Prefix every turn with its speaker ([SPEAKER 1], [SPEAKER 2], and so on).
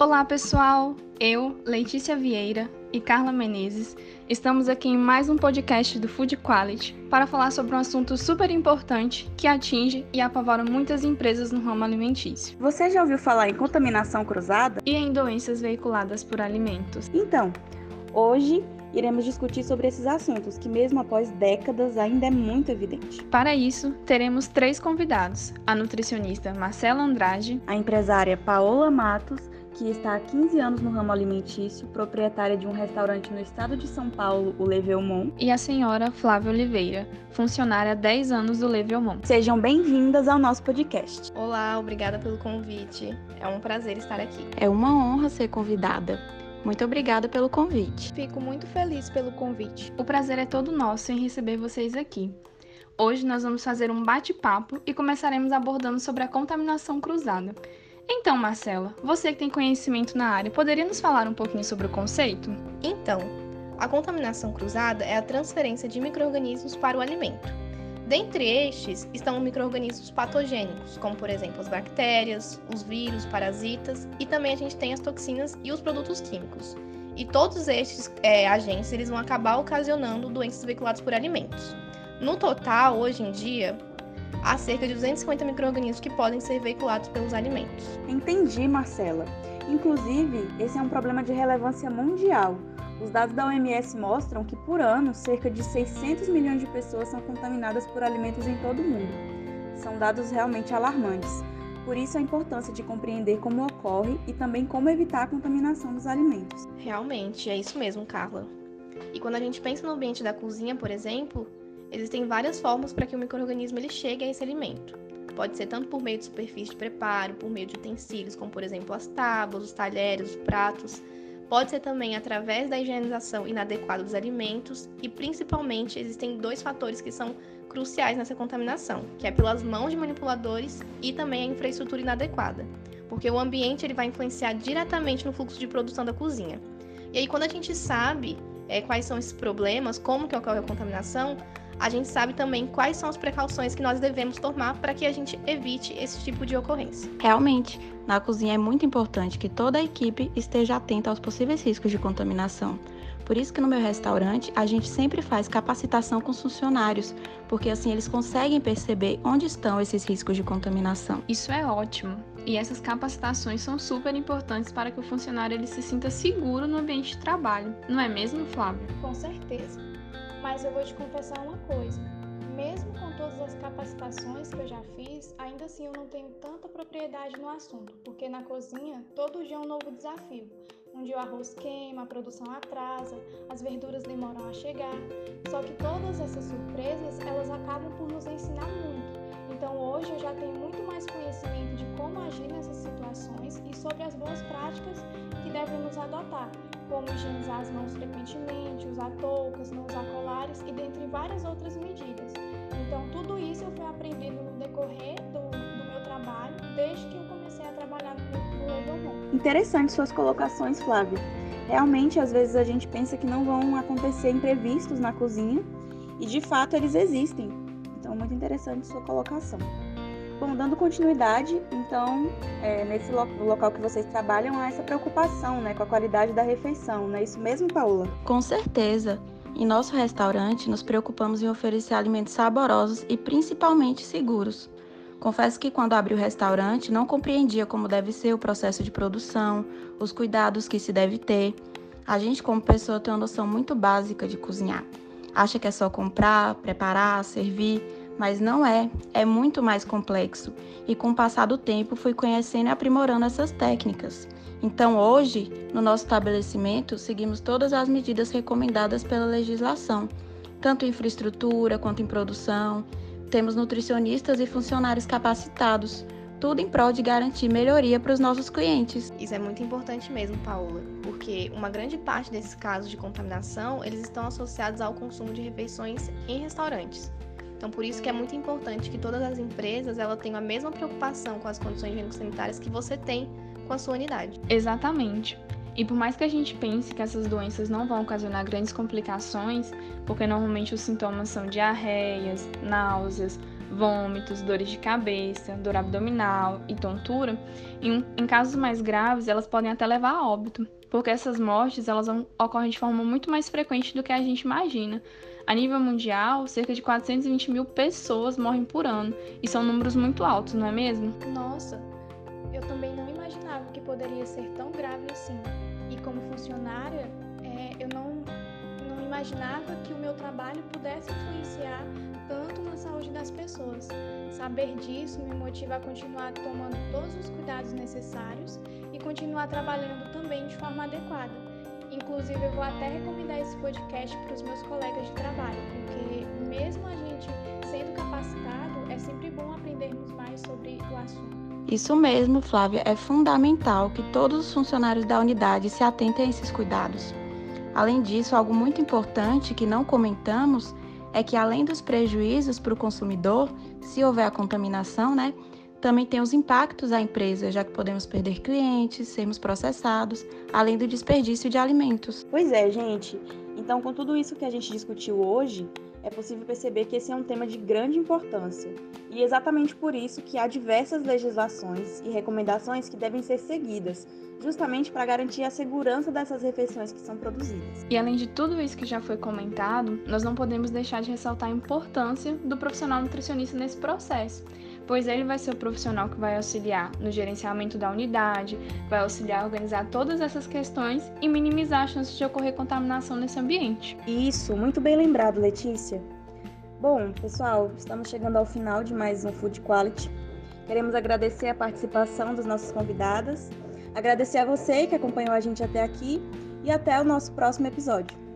[SPEAKER 1] Olá, pessoal! Eu, Letícia Vieira e Carla Menezes estamos aqui em mais um podcast do Food Quality para falar sobre um assunto super importante que atinge e apavora muitas empresas no ramo alimentício.
[SPEAKER 2] Você já ouviu falar em contaminação cruzada?
[SPEAKER 1] E em doenças veiculadas por alimentos?
[SPEAKER 2] Então, hoje iremos discutir sobre esses assuntos, que mesmo após décadas ainda é muito evidente.
[SPEAKER 1] Para isso, teremos três convidados: a nutricionista Marcela Andrade,
[SPEAKER 2] a empresária Paola Matos que está há 15 anos no ramo alimentício, proprietária de um restaurante no estado de São Paulo, o Levelmont.
[SPEAKER 1] E a senhora Flávia Oliveira, funcionária há 10 anos do Levelmont.
[SPEAKER 2] Sejam bem-vindas ao nosso podcast.
[SPEAKER 3] Olá, obrigada pelo convite. É um prazer estar aqui.
[SPEAKER 4] É uma honra ser convidada. Muito obrigada pelo convite.
[SPEAKER 3] Fico muito feliz pelo convite.
[SPEAKER 1] O prazer é todo nosso em receber vocês aqui. Hoje nós vamos fazer um bate-papo e começaremos abordando sobre a contaminação cruzada. Então, Marcela, você que tem conhecimento na área, poderia nos falar um pouquinho sobre o conceito?
[SPEAKER 3] Então, a contaminação cruzada é a transferência de microrganismos para o alimento. Dentre estes estão microrganismos patogênicos, como por exemplo as bactérias, os vírus, parasitas e também a gente tem as toxinas e os produtos químicos. E todos estes é, agentes eles vão acabar ocasionando doenças veiculadas por alimentos. No total, hoje em dia, há cerca de 250 microrganismos que podem ser veiculados pelos alimentos.
[SPEAKER 2] Entendi, Marcela. Inclusive, esse é um problema de relevância mundial. Os dados da OMS mostram que por ano cerca de 600 milhões de pessoas são contaminadas por alimentos em todo o mundo. São dados realmente alarmantes. Por isso a importância de compreender como ocorre e também como evitar a contaminação dos alimentos.
[SPEAKER 3] Realmente, é isso mesmo, Carla. E quando a gente pensa no ambiente da cozinha, por exemplo, Existem várias formas para que o microorganismo ele chegue a esse alimento. Pode ser tanto por meio de superfície de preparo, por meio de utensílios, como por exemplo as tábuas, os talheres, os pratos. Pode ser também através da higienização inadequada dos alimentos e principalmente existem dois fatores que são cruciais nessa contaminação, que é pelas mãos de manipuladores e também a infraestrutura inadequada, porque o ambiente ele vai influenciar diretamente no fluxo de produção da cozinha. E aí quando a gente sabe é, quais são esses problemas, como que ocorre a contaminação, a gente sabe também quais são as precauções que nós devemos tomar para que a gente evite esse tipo de ocorrência.
[SPEAKER 4] Realmente, na cozinha é muito importante que toda a equipe esteja atenta aos possíveis riscos de contaminação. Por isso que no meu restaurante a gente sempre faz capacitação com os funcionários, porque assim eles conseguem perceber onde estão esses riscos de contaminação.
[SPEAKER 1] Isso é ótimo. E essas capacitações são super importantes para que o funcionário ele se sinta seguro no ambiente de trabalho. Não é mesmo, Flávio?
[SPEAKER 5] Com certeza. Mas eu vou te confessar uma coisa: mesmo com todas as capacitações que eu já fiz, ainda assim eu não tenho tanta propriedade no assunto, porque na cozinha todo dia é um novo desafio. Um dia o arroz queima, a produção atrasa, as verduras demoram a chegar. Só que todas essas surpresas, elas acabam por nos ensinar muito. Então hoje eu já tenho muito mais conhecimento de como agir nessas situações e sobre as boas práticas que devemos adotar, como higienizar as mãos frequentemente, usar toucas, não usar colares e dentre várias outras medidas. Então, tudo isso eu fui aprendendo no decorrer do, do meu trabalho, desde que eu comecei a trabalhar no Level
[SPEAKER 2] Interessante suas colocações, Flávia. Realmente, às vezes a gente pensa que não vão acontecer imprevistos na cozinha e de fato eles existem. Então, muito interessante sua colocação. Bom, dando continuidade, então, é, nesse lo local que vocês trabalham, há essa preocupação né, com a qualidade da refeição, não é isso mesmo, Paula?
[SPEAKER 4] Com certeza. Em nosso restaurante, nos preocupamos em oferecer alimentos saborosos e principalmente seguros. Confesso que quando abri o restaurante, não compreendia como deve ser o processo de produção, os cuidados que se deve ter. A gente, como pessoa, tem uma noção muito básica de cozinhar. Acha que é só comprar, preparar, servir mas não é, é muito mais complexo e com o passar do tempo fui conhecendo e aprimorando essas técnicas. Então, hoje, no nosso estabelecimento, seguimos todas as medidas recomendadas pela legislação, tanto em infraestrutura quanto em produção. Temos nutricionistas e funcionários capacitados, tudo em prol de garantir melhoria para os nossos clientes.
[SPEAKER 3] Isso é muito importante mesmo, Paula, porque uma grande parte desses casos de contaminação, eles estão associados ao consumo de refeições em restaurantes. Então, por isso que é muito importante que todas as empresas ela tenham a mesma preocupação com as condições higiênico-sanitárias que você tem com a sua unidade.
[SPEAKER 1] Exatamente. E por mais que a gente pense que essas doenças não vão ocasionar grandes complicações, porque normalmente os sintomas são diarreias, náuseas, vômitos, dores de cabeça, dor abdominal e tontura, em, em casos mais graves, elas podem até levar a óbito, porque essas mortes elas ocorrem de forma muito mais frequente do que a gente imagina. A nível mundial, cerca de 420 mil pessoas morrem por ano, e são números muito altos, não é mesmo?
[SPEAKER 5] Nossa, eu também não imaginava que poderia ser tão grave assim. E como funcionária, é, eu não, não imaginava que o meu trabalho pudesse influenciar tanto na saúde das pessoas. Saber disso me motiva a continuar tomando todos os cuidados necessários e continuar trabalhando também de forma adequada. Inclusive, eu vou até recomendar esse podcast para os meus colegas de trabalho, porque mesmo a gente sendo capacitado, é sempre bom aprendermos mais sobre o assunto.
[SPEAKER 4] Isso mesmo, Flávia, é fundamental que todos os funcionários da unidade se atentem a esses cuidados. Além disso, algo muito importante que não comentamos é que além dos prejuízos para o consumidor, se houver a contaminação, né, também tem os impactos à empresa, já que podemos perder clientes, sermos processados, além do desperdício de alimentos.
[SPEAKER 2] Pois é, gente. Então, com tudo isso que a gente discutiu hoje, é possível perceber que esse é um tema de grande importância. E é exatamente por isso que há diversas legislações e recomendações que devem ser seguidas, justamente para garantir a segurança dessas refeições que são produzidas.
[SPEAKER 1] E além de tudo isso que já foi comentado, nós não podemos deixar de ressaltar a importância do profissional nutricionista nesse processo pois ele vai ser o profissional que vai auxiliar no gerenciamento da unidade, vai auxiliar a organizar todas essas questões e minimizar as chances de ocorrer contaminação nesse ambiente.
[SPEAKER 2] Isso, muito bem lembrado, Letícia. Bom, pessoal, estamos chegando ao final de mais um Food Quality. Queremos agradecer a participação das nossas convidadas, agradecer a você que acompanhou a gente até aqui e até o nosso próximo episódio.